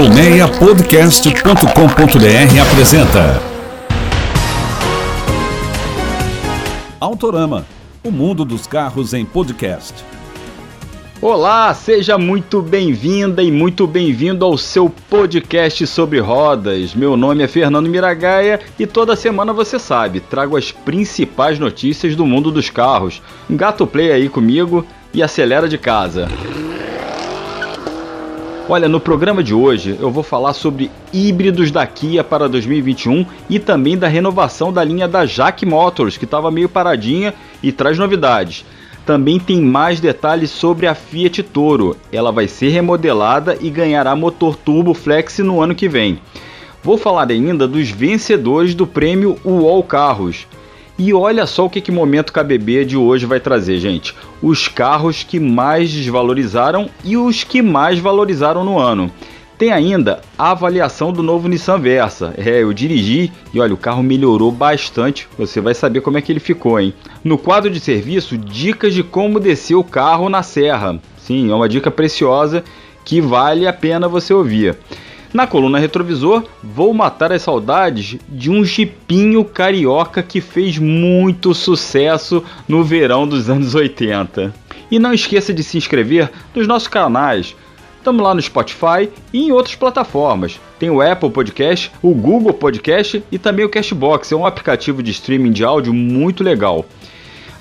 Colmeiapodcast.com.br apresenta Autorama, o mundo dos carros em podcast. Olá, seja muito bem-vinda e muito bem-vindo ao seu podcast sobre rodas. Meu nome é Fernando Miragaia e toda semana você sabe, trago as principais notícias do mundo dos carros. Gato play aí comigo e acelera de casa. Olha, no programa de hoje eu vou falar sobre híbridos da Kia para 2021 e também da renovação da linha da Jack Motors, que estava meio paradinha e traz novidades. Também tem mais detalhes sobre a Fiat Toro. Ela vai ser remodelada e ganhará motor turbo flex no ano que vem. Vou falar ainda dos vencedores do prêmio UOL Carros. E olha só o que, que Momento KBB de hoje vai trazer, gente. Os carros que mais desvalorizaram e os que mais valorizaram no ano. Tem ainda a avaliação do novo Nissan Versa. É, eu dirigi e olha, o carro melhorou bastante. Você vai saber como é que ele ficou, hein? No quadro de serviço, dicas de como descer o carro na serra. Sim, é uma dica preciosa que vale a pena você ouvir. Na coluna retrovisor, vou matar as saudades de um jipinho carioca que fez muito sucesso no verão dos anos 80. E não esqueça de se inscrever nos nossos canais. Estamos lá no Spotify e em outras plataformas. Tem o Apple Podcast, o Google Podcast e também o Cashbox, é um aplicativo de streaming de áudio muito legal.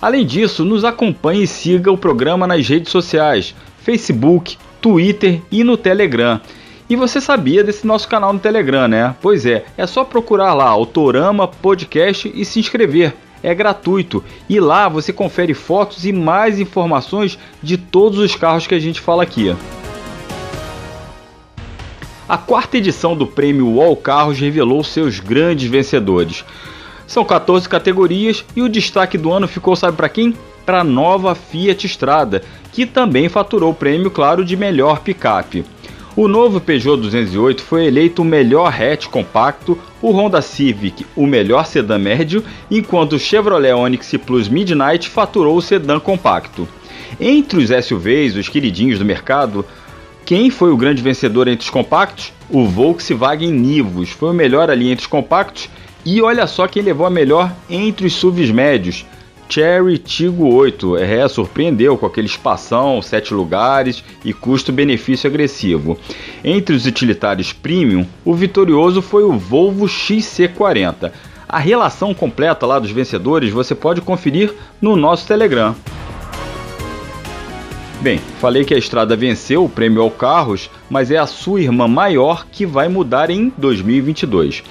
Além disso, nos acompanhe e siga o programa nas redes sociais, Facebook, Twitter e no Telegram. E você sabia desse nosso canal no Telegram, né? Pois é, é só procurar lá Autorama Podcast e se inscrever. É gratuito e lá você confere fotos e mais informações de todos os carros que a gente fala aqui. A quarta edição do prêmio UOL Carros revelou seus grandes vencedores. São 14 categorias e o destaque do ano ficou, sabe para quem? Para a nova Fiat Strada, que também faturou o prêmio, claro, de melhor picape. O novo Peugeot 208 foi eleito o melhor hatch compacto, o Honda Civic o melhor sedã médio, enquanto o Chevrolet Onix Plus Midnight faturou o sedã compacto. Entre os SUVs, os queridinhos do mercado, quem foi o grande vencedor entre os compactos? O Volkswagen Nivus foi o melhor ali entre os compactos e olha só quem levou a melhor entre os SUVs médios. Cherry Tigo 8 é, surpreendeu com aquele espação, 7 lugares e custo-benefício agressivo. Entre os utilitários premium, o vitorioso foi o Volvo XC40. A relação completa lá dos vencedores você pode conferir no nosso Telegram. Bem, falei que a estrada venceu o prêmio ao Carros, mas é a sua irmã maior que vai mudar em 2022.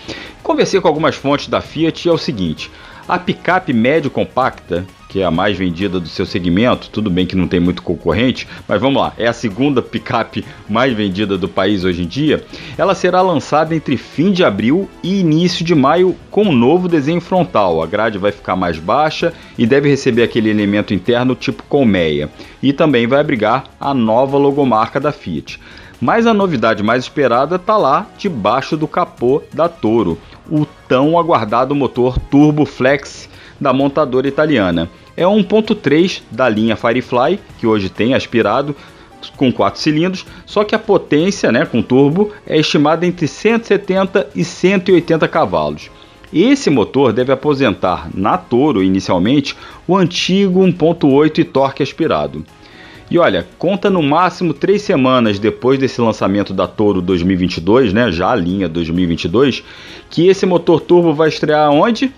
Conversei com algumas fontes da Fiat e é o seguinte: a picape médio compacta, que é a mais vendida do seu segmento, tudo bem que não tem muito concorrente, mas vamos lá, é a segunda picape mais vendida do país hoje em dia. Ela será lançada entre fim de abril e início de maio com um novo desenho frontal. A grade vai ficar mais baixa e deve receber aquele elemento interno tipo colmeia. E também vai abrigar a nova logomarca da Fiat. Mas a novidade mais esperada está lá debaixo do capô da Toro, o tão aguardado motor Turbo Flex da montadora italiana. É 1.3 da linha Firefly, que hoje tem aspirado com 4 cilindros, só que a potência né, com turbo é estimada entre 170 e 180 cavalos. Esse motor deve aposentar na Toro inicialmente o antigo 1.8 e torque aspirado. E olha, conta no máximo três semanas depois desse lançamento da Toro 2022, né, já a linha 2022, que esse motor turbo vai estrear onde?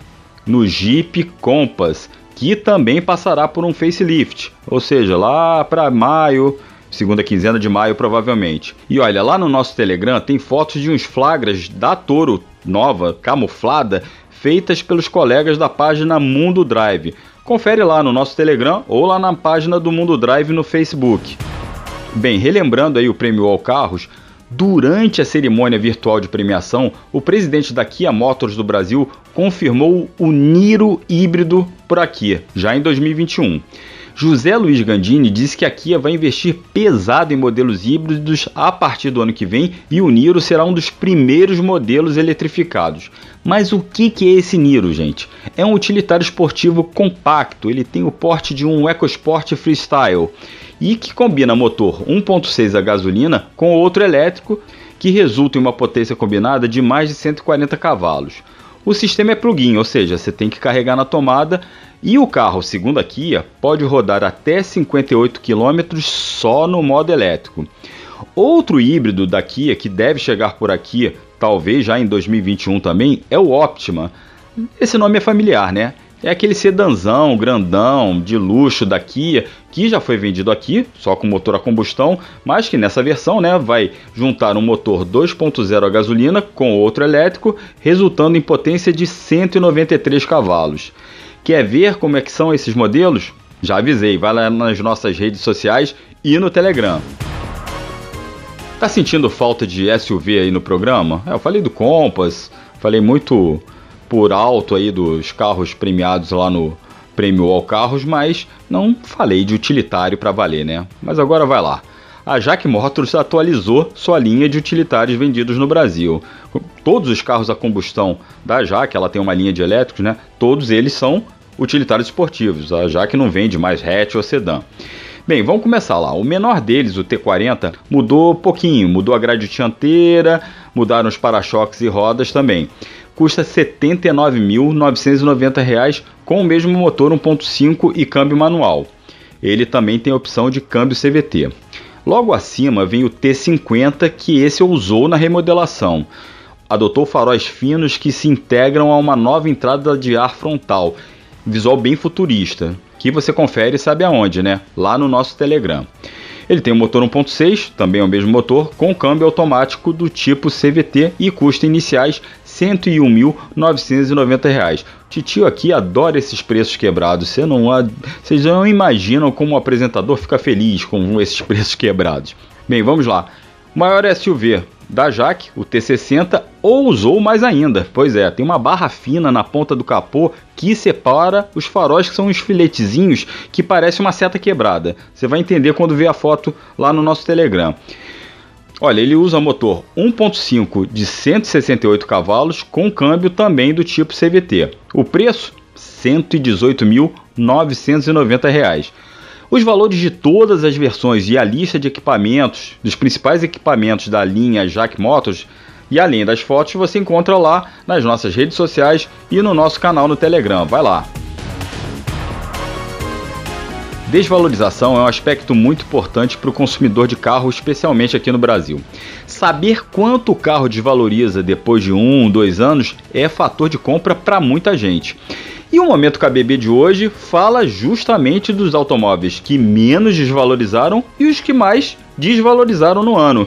No Jeep Compass, que também passará por um facelift, ou seja, lá para maio, segunda quinzena de maio provavelmente. E olha, lá no nosso Telegram tem fotos de uns flagras da Toro nova, camuflada, feitas pelos colegas da página Mundo Drive. Confere lá no nosso Telegram ou lá na página do Mundo Drive no Facebook. Bem, relembrando aí o prêmio All Carros, durante a cerimônia virtual de premiação, o presidente da Kia Motors do Brasil confirmou o Niro híbrido por aqui, já em 2021. José Luiz Gandini disse que a Kia vai investir pesado em modelos híbridos a partir do ano que vem e o Niro será um dos primeiros modelos eletrificados. Mas o que, é esse Niro, gente? É um utilitário esportivo compacto, ele tem o porte de um EcoSport Freestyle e que combina motor 1.6 a gasolina com outro elétrico que resulta em uma potência combinada de mais de 140 cavalos. O sistema é plug-in, ou seja, você tem que carregar na tomada e o carro, segundo a Kia, pode rodar até 58 km só no modo elétrico. Outro híbrido da Kia que deve chegar por aqui, talvez já em 2021 também, é o Optima. Esse nome é familiar, né? É aquele sedanzão, grandão, de luxo da Kia, que já foi vendido aqui, só com motor a combustão, mas que nessa versão né, vai juntar um motor 2.0 a gasolina com outro elétrico, resultando em potência de 193 cavalos. Quer ver como é que são esses modelos? Já avisei, vai lá nas nossas redes sociais e no Telegram. Tá sentindo falta de SUV aí no programa? É, eu falei do Compass, falei muito por alto aí dos carros premiados lá no Prêmio All Carros, mas não falei de utilitário para valer, né? Mas agora vai lá. A Jack Motors atualizou sua linha de utilitários vendidos no Brasil. Todos os carros a combustão da Jack, ela tem uma linha de elétricos, né? Todos eles são utilitários esportivos. A Jack não vende mais hatch ou sedã. Bem, vamos começar lá. O menor deles, o T40, mudou pouquinho, mudou a grade dianteira, mudaram os para-choques e rodas também custa R$ 79.990 com o mesmo motor 1.5 e câmbio manual. Ele também tem a opção de câmbio CVT. Logo acima vem o T50, que esse usou na remodelação. Adotou faróis finos que se integram a uma nova entrada de ar frontal, visual bem futurista, que você confere e sabe aonde, né? Lá no nosso Telegram. Ele tem um motor 1.6, também é o mesmo motor, com câmbio automático do tipo CVT e custa iniciais 101.990 reais. Titio aqui adora esses preços quebrados. Você não, vocês não imaginam como o apresentador fica feliz com esses preços quebrados. Bem, vamos lá. Maior SUV da Jaque, o T60, ousou mais ainda. Pois é, tem uma barra fina na ponta do capô que separa os faróis, que são uns filetezinhos que parece uma seta quebrada. Você vai entender quando ver a foto lá no nosso Telegram. Olha, ele usa motor 1.5 de 168 cavalos com câmbio também do tipo CVT. O preço R$ 118.990. Os valores de todas as versões e a lista de equipamentos, dos principais equipamentos da linha Jack Motors, e além das fotos, você encontra lá nas nossas redes sociais e no nosso canal no Telegram. Vai lá! Desvalorização é um aspecto muito importante para o consumidor de carro, especialmente aqui no Brasil. Saber quanto o carro desvaloriza depois de um, dois anos é fator de compra para muita gente. E o Momento KBB de hoje fala justamente dos automóveis que menos desvalorizaram e os que mais desvalorizaram no ano.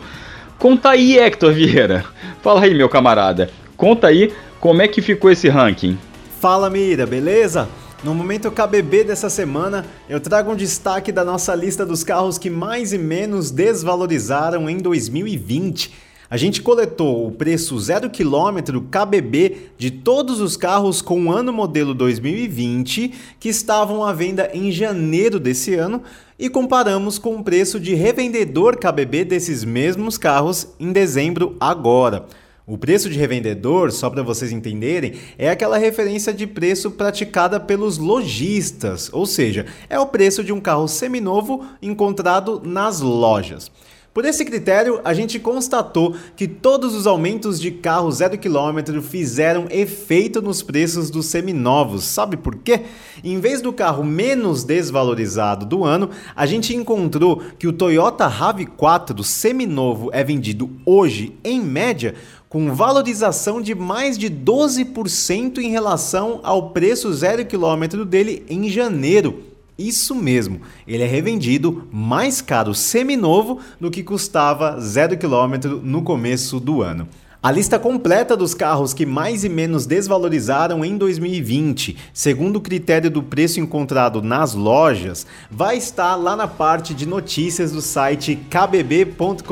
Conta aí, Hector Vieira. Fala aí, meu camarada. Conta aí como é que ficou esse ranking. Fala, Mira, beleza? No momento KBB dessa semana, eu trago um destaque da nossa lista dos carros que mais e menos desvalorizaram em 2020. A gente coletou o preço zero quilômetro KBB de todos os carros com ano modelo 2020 que estavam à venda em janeiro desse ano e comparamos com o preço de revendedor KBB desses mesmos carros em dezembro agora. O preço de revendedor, só para vocês entenderem, é aquela referência de preço praticada pelos lojistas, ou seja, é o preço de um carro seminovo encontrado nas lojas. Por esse critério, a gente constatou que todos os aumentos de carro zero quilômetro fizeram efeito nos preços dos seminovos. Sabe por quê? Em vez do carro menos desvalorizado do ano, a gente encontrou que o Toyota RAV4 seminovo é vendido hoje, em média, com valorização de mais de 12% em relação ao preço zero quilômetro dele em janeiro. Isso mesmo, ele é revendido mais caro seminovo do que custava zero quilômetro no começo do ano. A lista completa dos carros que mais e menos desvalorizaram em 2020, segundo o critério do preço encontrado nas lojas, vai estar lá na parte de notícias do site kbb.com.br.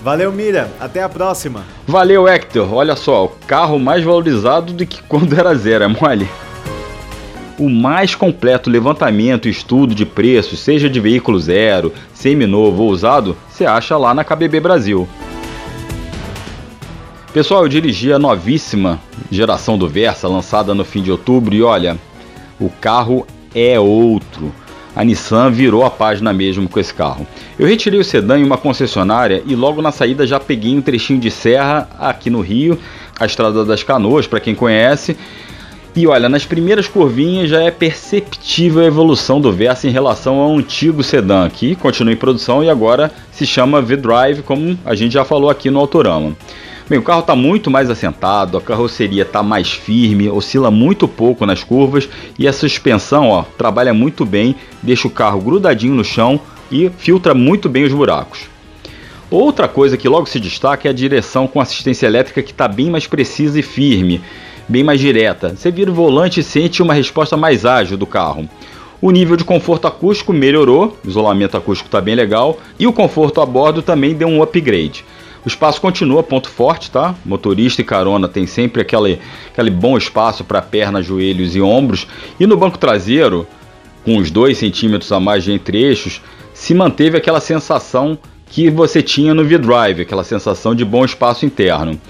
Valeu, Mira. Até a próxima. Valeu, Hector. Olha só, o carro mais valorizado do que quando era zero, é mole? O mais completo levantamento e estudo de preços, seja de veículo zero, seminovo ou usado, você acha lá na KBB Brasil. Pessoal, eu dirigi a novíssima geração do Versa, lançada no fim de outubro, e olha, o carro é outro. a Nissan virou a página mesmo com esse carro. Eu retirei o sedã em uma concessionária e logo na saída já peguei um trechinho de serra aqui no Rio, a Estrada das Canoas, para quem conhece. E olha, nas primeiras curvinhas já é perceptível a evolução do Versa em relação ao antigo sedã, que continua em produção e agora se chama V-Drive, como a gente já falou aqui no Autorama. Bem, o carro está muito mais assentado, a carroceria está mais firme, oscila muito pouco nas curvas e a suspensão ó, trabalha muito bem, deixa o carro grudadinho no chão e filtra muito bem os buracos. Outra coisa que logo se destaca é a direção com assistência elétrica que está bem mais precisa e firme, bem mais direta. Você vira o volante e sente uma resposta mais ágil do carro. O nível de conforto acústico melhorou, o isolamento acústico está bem legal e o conforto a bordo também deu um upgrade. O espaço continua ponto forte, tá? Motorista e carona tem sempre aquele, aquele bom espaço para pernas, joelhos e ombros. E no banco traseiro, com os 2 centímetros a mais de entre eixos, se manteve aquela sensação que você tinha no V-Drive, aquela sensação de bom espaço interno.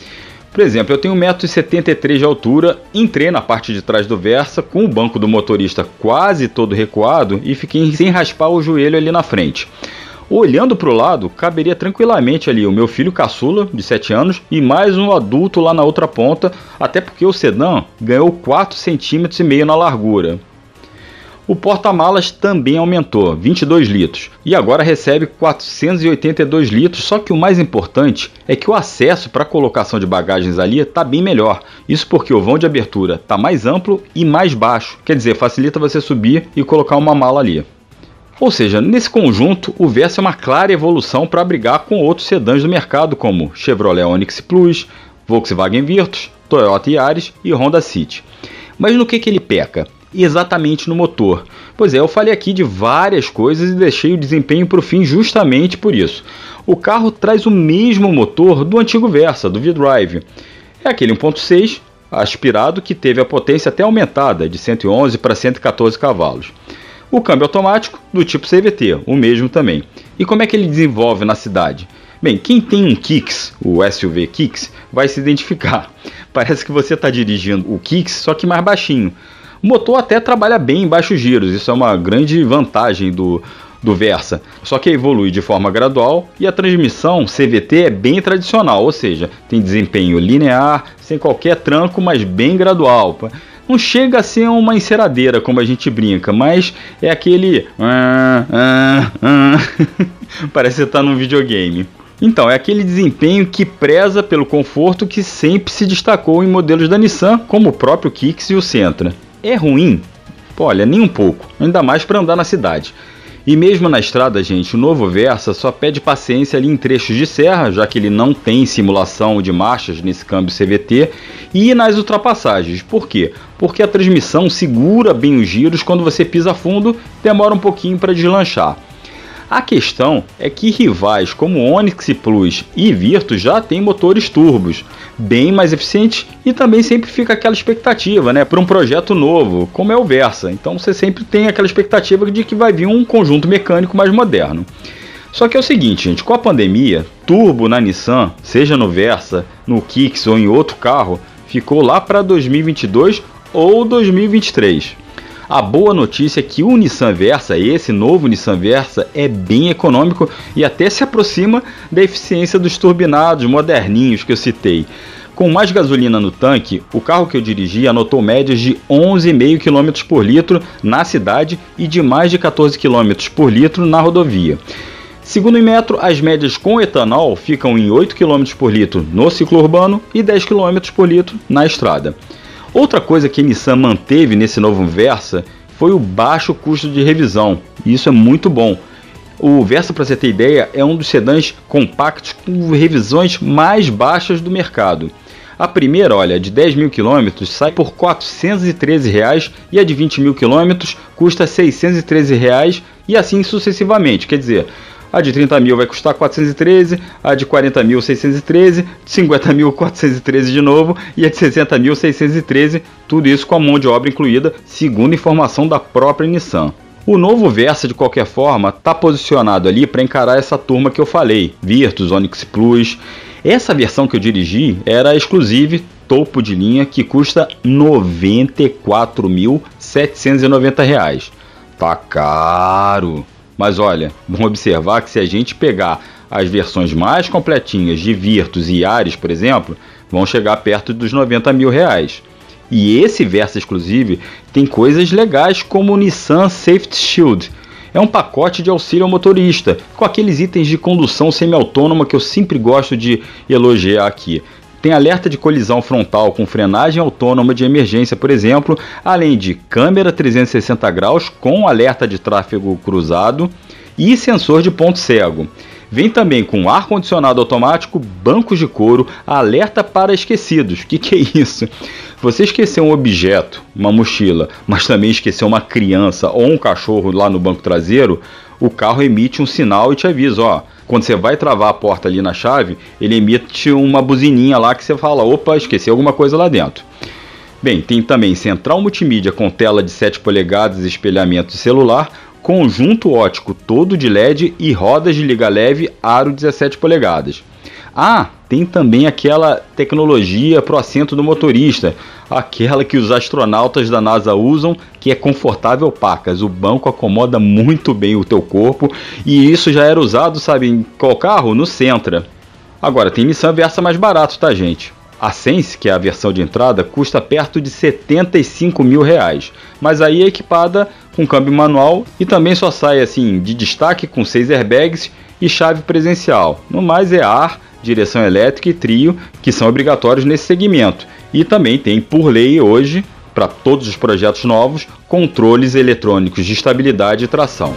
Por exemplo, eu tenho 1,73m de altura, entrei na parte de trás do Versa com o banco do motorista quase todo recuado e fiquei sem raspar o joelho ali na frente. Olhando para o lado, caberia tranquilamente ali o meu filho caçula, de 7 anos, e mais um adulto lá na outra ponta, até porque o sedã ganhou 4,5 cm na largura. O porta-malas também aumentou, 22 litros, e agora recebe 482 litros. Só que o mais importante é que o acesso para colocação de bagagens ali está bem melhor. Isso porque o vão de abertura está mais amplo e mais baixo, quer dizer, facilita você subir e colocar uma mala ali. Ou seja, nesse conjunto, o Versa é uma clara evolução para brigar com outros sedãs do mercado, como Chevrolet Onix Plus, Volkswagen Virtus, Toyota Yaris e Honda City. Mas no que, que ele peca? Exatamente no motor. Pois é, eu falei aqui de várias coisas e deixei o desempenho para o fim justamente por isso. O carro traz o mesmo motor do antigo Versa, do V-Drive. É aquele 1.6 aspirado que teve a potência até aumentada de 111 para 114 cavalos. O câmbio automático do tipo CVT, o mesmo também. E como é que ele desenvolve na cidade? Bem, quem tem um Kicks, o SUV Kicks, vai se identificar. Parece que você está dirigindo o Kicks, só que mais baixinho. O motor até trabalha bem em baixos giros, isso é uma grande vantagem do, do Versa. Só que evolui de forma gradual e a transmissão CVT é bem tradicional, ou seja, tem desempenho linear, sem qualquer tranco, mas bem gradual. Não chega a ser uma enceradeira, como a gente brinca, mas é aquele. Ah, ah, ah. Parece está num videogame. Então, é aquele desempenho que preza pelo conforto que sempre se destacou em modelos da Nissan, como o próprio Kicks e o Sentra. É ruim? Olha, nem um pouco, ainda mais para andar na cidade. E mesmo na estrada, gente, o novo Versa só pede paciência ali em trechos de serra, já que ele não tem simulação de marchas nesse câmbio CVT, e nas ultrapassagens. Por quê? Porque a transmissão segura bem os giros, quando você pisa fundo, demora um pouquinho para deslanchar. A questão é que rivais como Onix Plus e Virtus já têm motores turbos, bem mais eficientes e também sempre fica aquela expectativa, né, para um projeto novo, como é o Versa. Então você sempre tem aquela expectativa de que vai vir um conjunto mecânico mais moderno. Só que é o seguinte, gente, com a pandemia, turbo na Nissan, seja no Versa, no Kicks ou em outro carro, ficou lá para 2022 ou 2023. A boa notícia é que o Nissan Versa, esse novo Nissan Versa, é bem econômico e até se aproxima da eficiência dos turbinados moderninhos que eu citei. Com mais gasolina no tanque, o carro que eu dirigi anotou médias de 11,5 km por litro na cidade e de mais de 14 km por litro na rodovia. Segundo o Metro, as médias com etanol ficam em 8 km por litro no ciclo urbano e 10 km por litro na estrada. Outra coisa que a Nissan manteve nesse novo Versa foi o baixo custo de revisão, e isso é muito bom. O Versa, para você ter ideia, é um dos sedãs compactos com revisões mais baixas do mercado. A primeira, olha, de 10 mil quilômetros sai por 413 reais, e a de 20 mil quilômetros custa 613 reais, e assim sucessivamente. Quer dizer, a de 30 mil vai custar 413, a de 40 mil 613, de 50 mil 413 de novo e a de 60 mil 613, tudo isso com a mão de obra incluída, segundo informação da própria Nissan. O novo Versa, de qualquer forma, está posicionado ali para encarar essa turma que eu falei, Virtus, Onix Plus. Essa versão que eu dirigi era exclusiva, topo de linha, que custa R$ 94.790 Tá caro. Mas olha, vamos observar que se a gente pegar as versões mais completinhas de Virtus e Ares, por exemplo, vão chegar perto dos 90 mil reais. E esse Versa Exclusive tem coisas legais como o Nissan Safety Shield. É um pacote de auxílio ao motorista, com aqueles itens de condução semi-autônoma que eu sempre gosto de elogiar aqui. Tem alerta de colisão frontal com frenagem autônoma de emergência, por exemplo, além de câmera 360 graus com alerta de tráfego cruzado e sensor de ponto cego. Vem também com ar-condicionado automático, bancos de couro, alerta para esquecidos. O que, que é isso? Você esqueceu um objeto, uma mochila, mas também esqueceu uma criança ou um cachorro lá no banco traseiro, o carro emite um sinal e te avisa, ó. Quando você vai travar a porta ali na chave, ele emite uma buzininha lá que você fala, opa, esqueci alguma coisa lá dentro. Bem, tem também central multimídia com tela de 7 polegadas e espelhamento celular, conjunto ótico todo de LED e rodas de liga leve aro 17 polegadas. Ah, tem também aquela tecnologia para o assento do motorista, aquela que os astronautas da NASA usam, que é confortável pacas. O banco acomoda muito bem o teu corpo e isso já era usado, sabe, em qual carro? No Sentra. Agora, tem Nissan Versa mais barato, tá, gente? A Sense, que é a versão de entrada, custa perto de 75 mil reais, mas aí é equipada com câmbio manual e também só sai assim de destaque com seis airbags e chave presencial. No mais é ar, direção elétrica e trio que são obrigatórios nesse segmento. E também tem por lei hoje para todos os projetos novos controles eletrônicos de estabilidade e tração.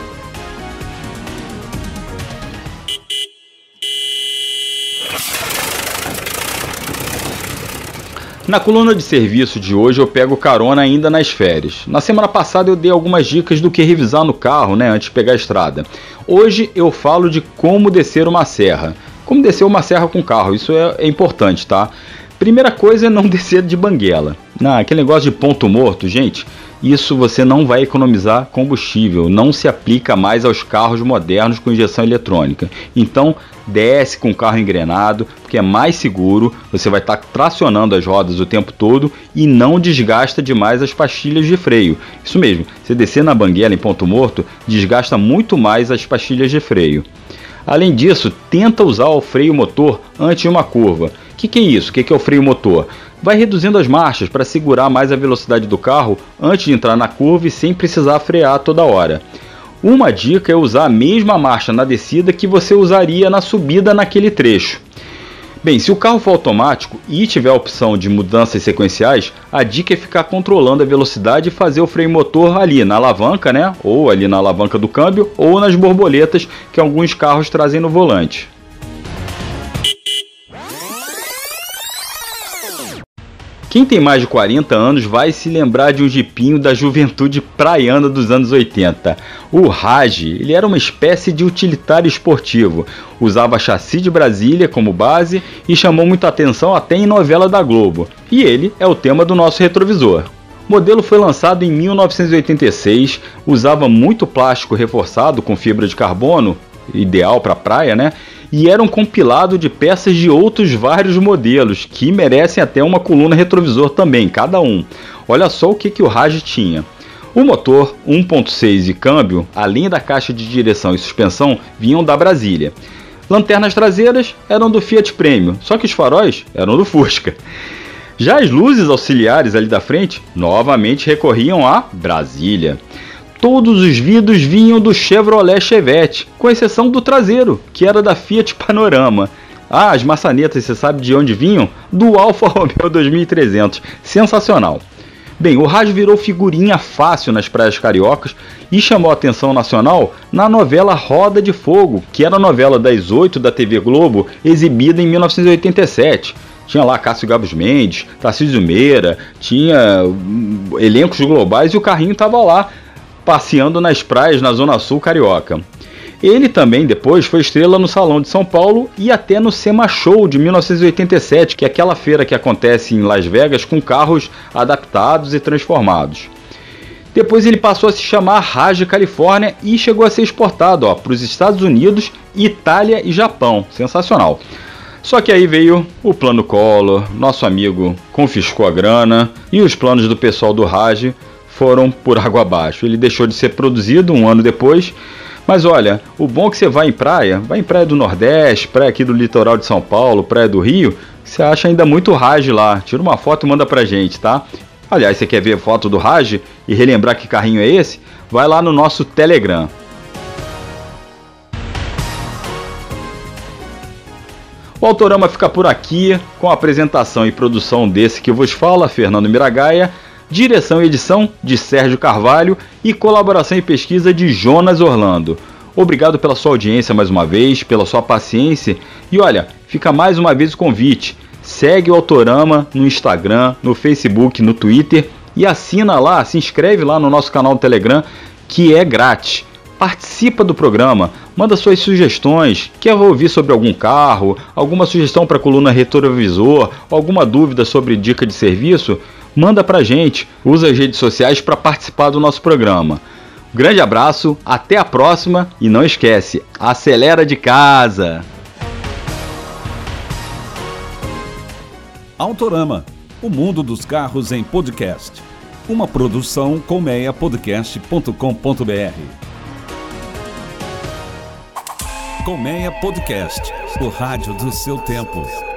Na coluna de serviço de hoje eu pego carona ainda nas férias. Na semana passada eu dei algumas dicas do que revisar no carro, né, antes de pegar a estrada. Hoje eu falo de como descer uma serra. Como descer uma serra com carro, isso é, é importante, tá? Primeira coisa é não descer de banguela. Não, aquele negócio de ponto morto, gente, isso você não vai economizar combustível, não se aplica mais aos carros modernos com injeção eletrônica. Então, desce com o carro engrenado, porque é mais seguro, você vai estar tá tracionando as rodas o tempo todo e não desgasta demais as pastilhas de freio. Isso mesmo, você descer na banguela em ponto morto, desgasta muito mais as pastilhas de freio. Além disso, tenta usar o freio motor antes de uma curva. O que, que, é isso? O que, que é o freio motor? vai reduzindo as marchas para segurar mais a velocidade do carro antes de entrar na curva e sem precisar frear toda hora. Uma dica é usar a mesma marcha na descida que você usaria na subida naquele trecho. Bem, se o carro for automático e tiver a opção de mudanças sequenciais, a dica é ficar controlando a velocidade e fazer o freio motor ali na alavanca, né? Ou ali na alavanca do câmbio, ou nas borboletas que alguns carros trazem no volante. Quem tem mais de 40 anos vai se lembrar de um jipinho da juventude praiana dos anos 80. O Raj, ele era uma espécie de utilitário esportivo, usava chassi de Brasília como base e chamou muita atenção até em novela da Globo. E ele é o tema do nosso retrovisor. O modelo foi lançado em 1986, usava muito plástico reforçado com fibra de carbono, ideal para praia, né? E era um compilado de peças de outros vários modelos, que merecem até uma coluna retrovisor também, cada um. Olha só o que, que o Raj tinha. O motor 1.6 e câmbio, além da caixa de direção e suspensão, vinham da Brasília. Lanternas traseiras eram do Fiat Premio, só que os faróis eram do Fusca. Já as luzes auxiliares ali da frente novamente recorriam a Brasília. Todos os vidros vinham do Chevrolet Chevette, com exceção do traseiro, que era da Fiat Panorama. Ah, as maçanetas, você sabe de onde vinham? Do Alfa Romeo 2300. Sensacional. Bem, o rádio virou figurinha fácil nas praias cariocas e chamou a atenção nacional na novela Roda de Fogo, que era a novela das oito da TV Globo, exibida em 1987. Tinha lá Cássio Gabos Mendes, Tarcísio Meira, tinha hum, elencos globais e o carrinho estava lá passeando nas praias na Zona Sul carioca. Ele também depois foi estrela no Salão de São Paulo e até no SEMA Show de 1987, que é aquela feira que acontece em Las Vegas com carros adaptados e transformados. Depois ele passou a se chamar Raj Califórnia e chegou a ser exportado para os Estados Unidos, Itália e Japão. Sensacional. Só que aí veio o plano Collor, nosso amigo confiscou a grana e os planos do pessoal do Raj foram por água abaixo. Ele deixou de ser produzido um ano depois. Mas olha, o bom é que você vai em praia, vai em praia do Nordeste, praia aqui do litoral de São Paulo, praia do Rio, você acha ainda muito Raj lá. Tira uma foto e manda pra gente, tá? Aliás, você quer ver foto do Raj e relembrar que carrinho é esse? Vai lá no nosso Telegram. O Autorama fica por aqui com a apresentação e produção desse que vos fala, Fernando Miragaia, direção e edição de Sérgio Carvalho e colaboração e pesquisa de Jonas Orlando. Obrigado pela sua audiência mais uma vez, pela sua paciência e olha, fica mais uma vez o convite. Segue o Autorama no Instagram, no Facebook, no Twitter e assina lá, se inscreve lá no nosso canal do Telegram que é grátis participa do programa, manda suas sugestões, quer ouvir sobre algum carro, alguma sugestão para a coluna retrovisor, alguma dúvida sobre dica de serviço, manda para gente, usa as redes sociais para participar do nosso programa. Grande abraço, até a próxima e não esquece, acelera de casa! Autorama, o mundo dos carros em podcast. Uma produção colmeiapodcast.com.br. Colmeia Podcast, o rádio do seu tempo.